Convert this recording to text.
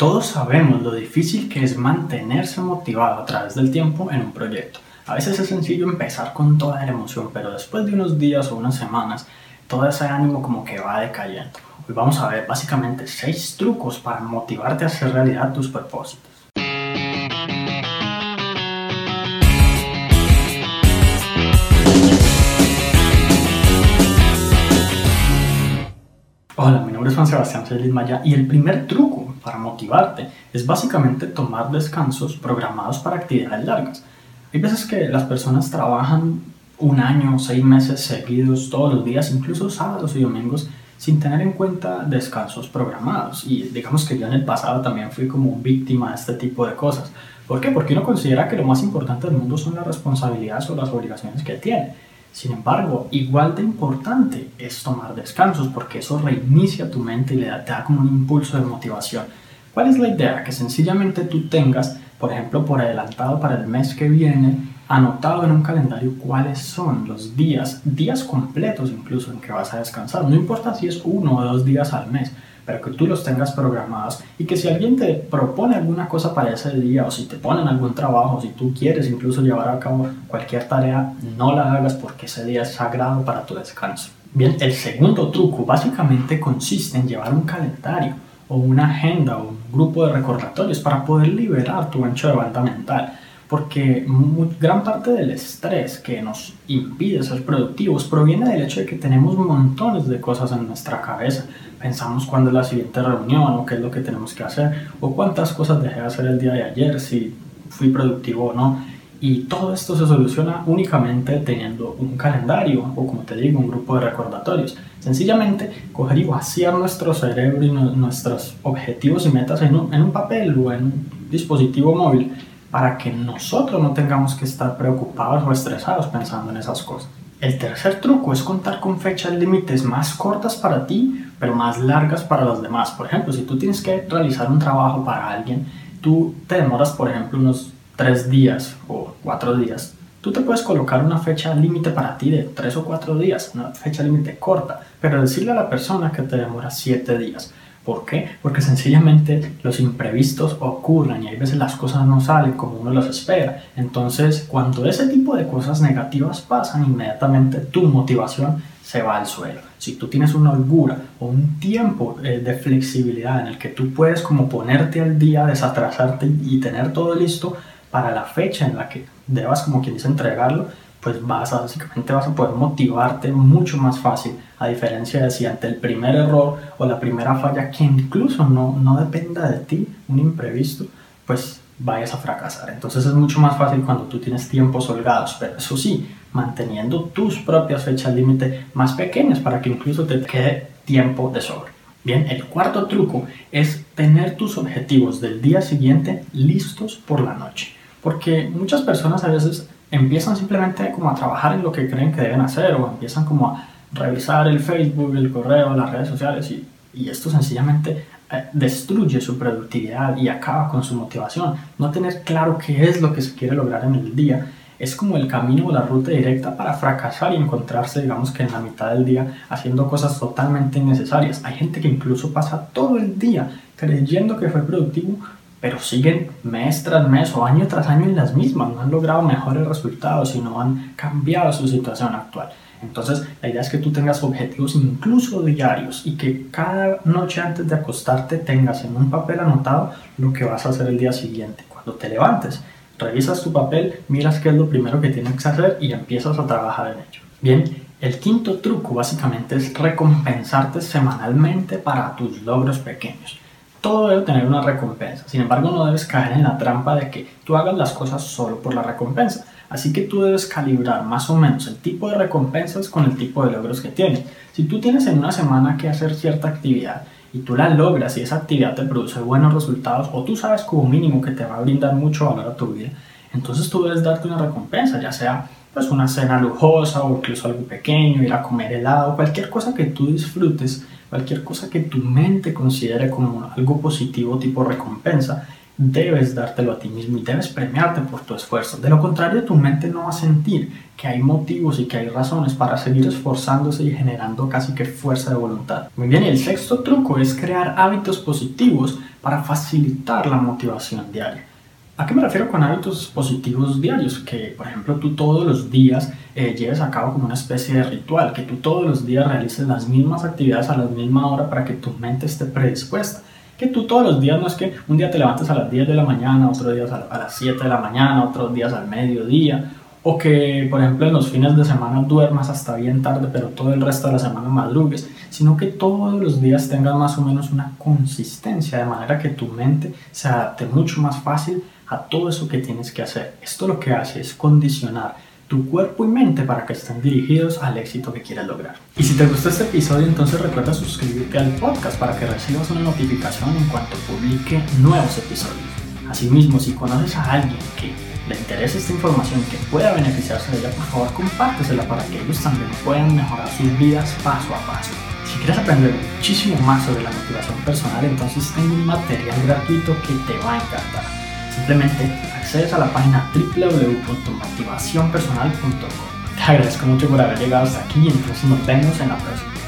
Todos sabemos lo difícil que es mantenerse motivado a través del tiempo en un proyecto. A veces es sencillo empezar con toda la emoción, pero después de unos días o unas semanas, todo ese ánimo como que va decayendo. Hoy vamos a ver básicamente 6 trucos para motivarte a hacer realidad tus propósitos. Hola, mi nombre es Juan Sebastián Celis Maya y el primer truco para motivarte es básicamente tomar descansos programados para actividades largas. Hay veces que las personas trabajan un año, seis meses seguidos, todos los días, incluso sábados y domingos, sin tener en cuenta descansos programados. Y digamos que yo en el pasado también fui como víctima de este tipo de cosas. ¿Por qué? Porque uno considera que lo más importante del mundo son las responsabilidades o las obligaciones que tiene sin embargo, igual de importante es tomar descansos porque eso reinicia tu mente y le da, te da como un impulso de motivación. ¿Cuál es la idea? Que sencillamente tú tengas, por ejemplo, por adelantado para el mes que viene, anotado en un calendario cuáles son los días, días completos incluso en que vas a descansar. No importa si es uno o dos días al mes, pero que tú los tengas programados y que si alguien te propone alguna cosa para ese día o si te ponen algún trabajo, si tú quieres incluso llevar a cabo cualquier tarea, no la hagas porque ese día es sagrado para tu descanso. Bien, el segundo truco básicamente consiste en llevar un calendario o una agenda o un grupo de recordatorios para poder liberar tu ancho de banda mental porque gran parte del estrés que nos impide ser productivos proviene del hecho de que tenemos montones de cosas en nuestra cabeza. Pensamos cuándo es la siguiente reunión o qué es lo que tenemos que hacer o cuántas cosas dejé de hacer el día de ayer, si fui productivo o no. Y todo esto se soluciona únicamente teniendo un calendario o como te digo, un grupo de recordatorios. Sencillamente coger y vaciar nuestro cerebro y nuestros objetivos y metas en un, en un papel o en un dispositivo móvil para que nosotros no tengamos que estar preocupados o estresados pensando en esas cosas. El tercer truco es contar con fechas límites más cortas para ti, pero más largas para los demás. Por ejemplo, si tú tienes que realizar un trabajo para alguien, tú te demoras, por ejemplo, unos tres días o cuatro días. Tú te puedes colocar una fecha límite para ti de tres o cuatro días, una fecha límite corta, pero decirle a la persona que te demora siete días ¿Por qué? Porque sencillamente los imprevistos ocurren y hay veces las cosas no salen como uno las espera. Entonces, cuando ese tipo de cosas negativas pasan, inmediatamente tu motivación se va al suelo. Si tú tienes una holgura o un tiempo eh, de flexibilidad en el que tú puedes como ponerte al día, desatrasarte y tener todo listo para la fecha en la que debas como quien dice entregarlo, pues vas a, básicamente vas a poder motivarte mucho más fácil, a diferencia de si ante el primer error o la primera falla, que incluso no, no dependa de ti, un imprevisto, pues vayas a fracasar. Entonces es mucho más fácil cuando tú tienes tiempos holgados, pero eso sí, manteniendo tus propias fechas límite más pequeñas para que incluso te quede tiempo de sobra. Bien, el cuarto truco es tener tus objetivos del día siguiente listos por la noche. Porque muchas personas a veces empiezan simplemente como a trabajar en lo que creen que deben hacer o empiezan como a revisar el Facebook, el correo, las redes sociales y, y esto sencillamente eh, destruye su productividad y acaba con su motivación. No tener claro qué es lo que se quiere lograr en el día es como el camino o la ruta directa para fracasar y encontrarse, digamos que en la mitad del día, haciendo cosas totalmente innecesarias. Hay gente que incluso pasa todo el día creyendo que fue productivo, pero siguen mes tras mes o año tras año en las mismas, no han logrado mejores resultados y no han cambiado su situación actual. Entonces, la idea es que tú tengas objetivos incluso diarios y que cada noche antes de acostarte tengas en un papel anotado lo que vas a hacer el día siguiente. Cuando te levantes, revisas tu papel, miras qué es lo primero que tienes que hacer y empiezas a trabajar en ello. Bien, el quinto truco básicamente es recompensarte semanalmente para tus logros pequeños todo debe tener una recompensa. Sin embargo, no debes caer en la trampa de que tú hagas las cosas solo por la recompensa. Así que tú debes calibrar más o menos el tipo de recompensas con el tipo de logros que tienes. Si tú tienes en una semana que hacer cierta actividad y tú la logras y esa actividad te produce buenos resultados o tú sabes como mínimo que te va a brindar mucho valor a tu vida, entonces tú debes darte una recompensa, ya sea pues una cena lujosa o incluso algo pequeño, ir a comer helado, cualquier cosa que tú disfrutes cualquier cosa que tu mente considere como algo positivo tipo recompensa, debes dártelo a ti mismo y debes premiarte por tu esfuerzo. De lo contrario, tu mente no va a sentir que hay motivos y que hay razones para seguir esforzándose y generando casi que fuerza de voluntad. Muy bien, y el sexto truco es crear hábitos positivos para facilitar la motivación diaria. ¿A qué me refiero con hábitos positivos diarios? Que, por ejemplo, tú todos los días eh, lleves a cabo como una especie de ritual, que tú todos los días realices las mismas actividades a la misma hora para que tu mente esté predispuesta. Que tú todos los días no es que un día te levantes a las 10 de la mañana, otro día a las 7 de la mañana, otros días al mediodía, o que, por ejemplo, en los fines de semana duermas hasta bien tarde, pero todo el resto de la semana madrugues, sino que todos los días tengas más o menos una consistencia, de manera que tu mente se adapte mucho más fácil a todo eso que tienes que hacer. Esto lo que hace es condicionar tu cuerpo y mente para que estén dirigidos al éxito que quieres lograr. Y si te gustó este episodio, entonces recuerda suscribirte al podcast para que recibas una notificación en cuanto publique nuevos episodios. Asimismo, si conoces a alguien que le interese esta información que pueda beneficiarse de ella, por favor compártesela para que ellos también puedan mejorar sus vidas paso a paso. Si quieres aprender muchísimo más sobre la motivación personal, entonces tengo un material gratuito que te va a encantar. Simplemente accedes a la página www.motivacionpersonal.com. Te agradezco mucho por haber llegado hasta aquí y entonces nos vemos en la próxima.